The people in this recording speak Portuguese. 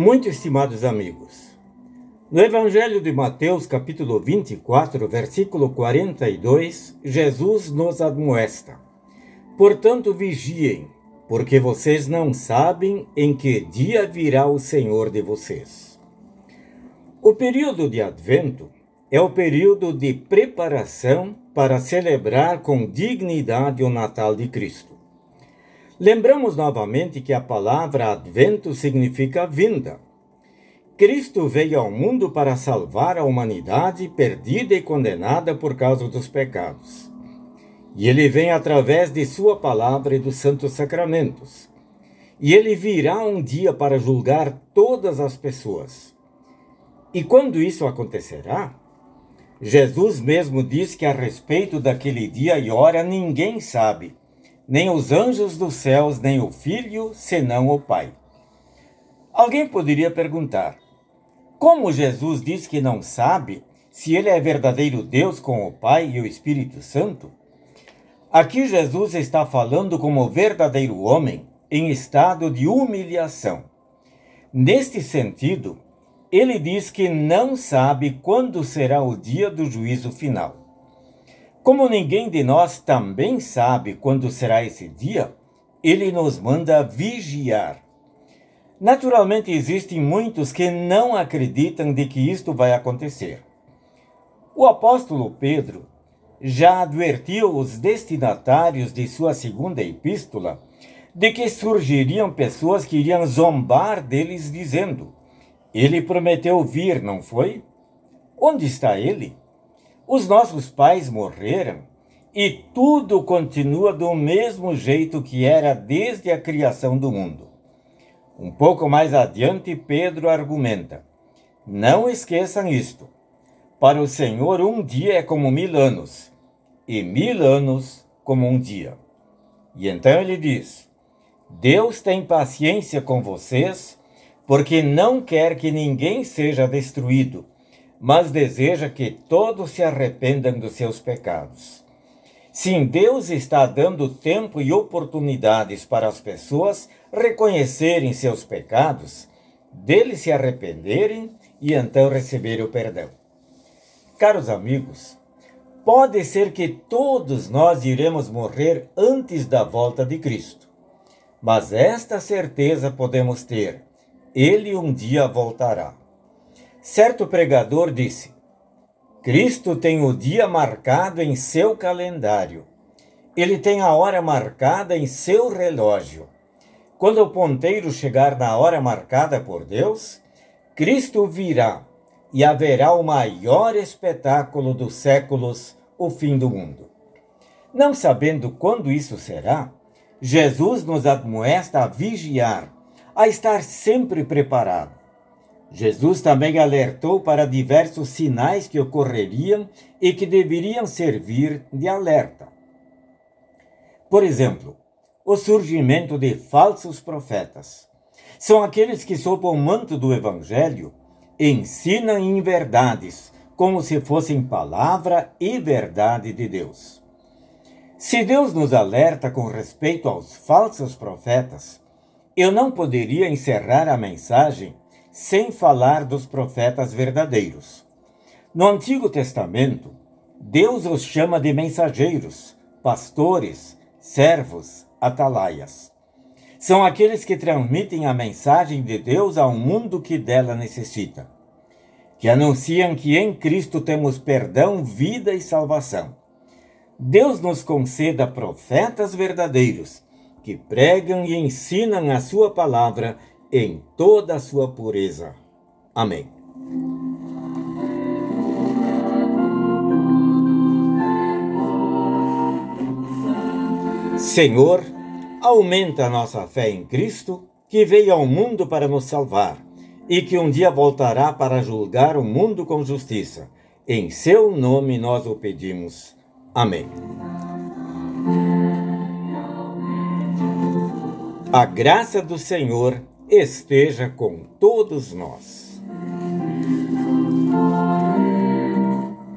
Muito estimados amigos, no Evangelho de Mateus, capítulo 24, versículo 42, Jesus nos admoesta: Portanto, vigiem, porque vocês não sabem em que dia virá o Senhor de vocês. O período de Advento é o período de preparação para celebrar com dignidade o Natal de Cristo. Lembramos novamente que a palavra advento significa vinda. Cristo veio ao mundo para salvar a humanidade perdida e condenada por causa dos pecados. E ele vem através de Sua palavra e dos santos sacramentos. E ele virá um dia para julgar todas as pessoas. E quando isso acontecerá? Jesus mesmo diz que a respeito daquele dia e hora ninguém sabe nem os anjos dos céus, nem o Filho, senão o Pai. Alguém poderia perguntar: como Jesus diz que não sabe se ele é verdadeiro Deus com o Pai e o Espírito Santo? Aqui Jesus está falando como verdadeiro homem em estado de humilhação. Neste sentido, ele diz que não sabe quando será o dia do juízo final. Como ninguém de nós também sabe quando será esse dia, ele nos manda vigiar. Naturalmente, existem muitos que não acreditam de que isto vai acontecer. O apóstolo Pedro já advertiu os destinatários de sua segunda epístola de que surgiriam pessoas que iriam zombar deles, dizendo: Ele prometeu vir, não foi? Onde está ele? Os nossos pais morreram e tudo continua do mesmo jeito que era desde a criação do mundo. Um pouco mais adiante, Pedro argumenta: Não esqueçam isto. Para o Senhor, um dia é como mil anos, e mil anos como um dia. E então ele diz: Deus tem paciência com vocês, porque não quer que ninguém seja destruído mas deseja que todos se arrependam dos seus pecados. Sim, Deus está dando tempo e oportunidades para as pessoas reconhecerem seus pecados, deles se arrependerem e então receberem o perdão. Caros amigos, pode ser que todos nós iremos morrer antes da volta de Cristo, mas esta certeza podemos ter: Ele um dia voltará. Certo pregador disse: Cristo tem o dia marcado em seu calendário. Ele tem a hora marcada em seu relógio. Quando o ponteiro chegar na hora marcada por Deus, Cristo virá e haverá o maior espetáculo dos séculos, o fim do mundo. Não sabendo quando isso será, Jesus nos admoesta a vigiar, a estar sempre preparado Jesus também alertou para diversos sinais que ocorreriam e que deveriam servir de alerta. Por exemplo, o surgimento de falsos profetas. São aqueles que, sob o manto do Evangelho, ensinam em verdades, como se fossem palavra e verdade de Deus. Se Deus nos alerta com respeito aos falsos profetas, eu não poderia encerrar a mensagem sem falar dos profetas verdadeiros. No Antigo Testamento, Deus os chama de mensageiros, pastores, servos, atalaias. São aqueles que transmitem a mensagem de Deus ao mundo que dela necessita, que anunciam que em Cristo temos perdão, vida e salvação. Deus nos conceda profetas verdadeiros que pregam e ensinam a sua palavra em toda a sua pureza. Amém. Senhor, aumenta a nossa fé em Cristo, que veio ao mundo para nos salvar e que um dia voltará para julgar o mundo com justiça. Em seu nome nós o pedimos. Amém. A graça do Senhor esteja com todos nós.